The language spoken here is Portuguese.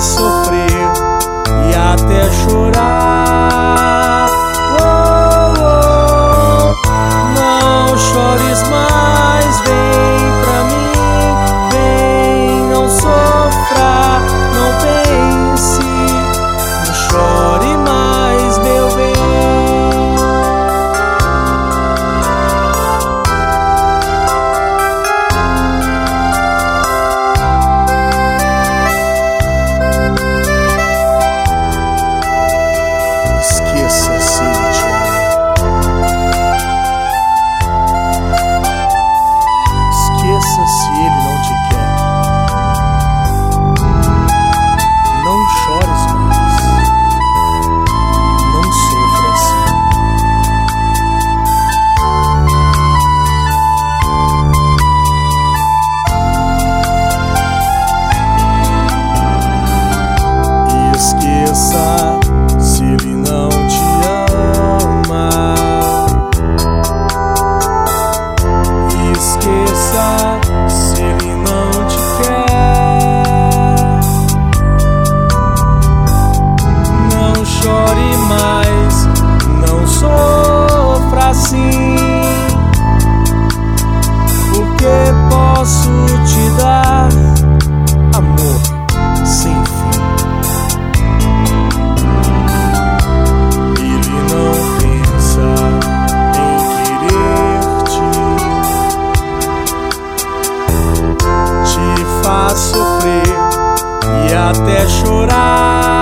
So. Até chorar.